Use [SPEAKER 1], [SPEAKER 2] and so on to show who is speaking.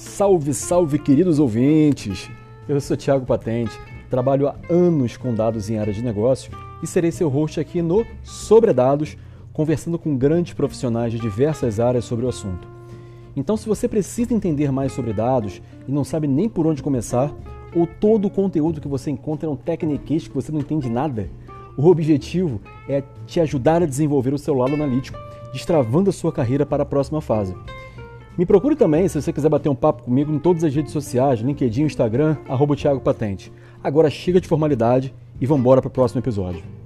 [SPEAKER 1] Salve, salve, queridos ouvintes! Eu sou Thiago Patente, trabalho há anos com dados em área de negócio e serei seu host aqui no Sobre Dados, conversando com grandes profissionais de diversas áreas sobre o assunto. Então, se você precisa entender mais sobre dados e não sabe nem por onde começar, ou todo o conteúdo que você encontra é um tecniquez que você não entende nada, o objetivo é te ajudar a desenvolver o seu lado analítico, destravando a sua carreira para a próxima fase. Me procure também se você quiser bater um papo comigo em todas as redes sociais, LinkedIn, Instagram, arroba Thiago Patente. Agora chega de formalidade e vamos embora para o próximo episódio.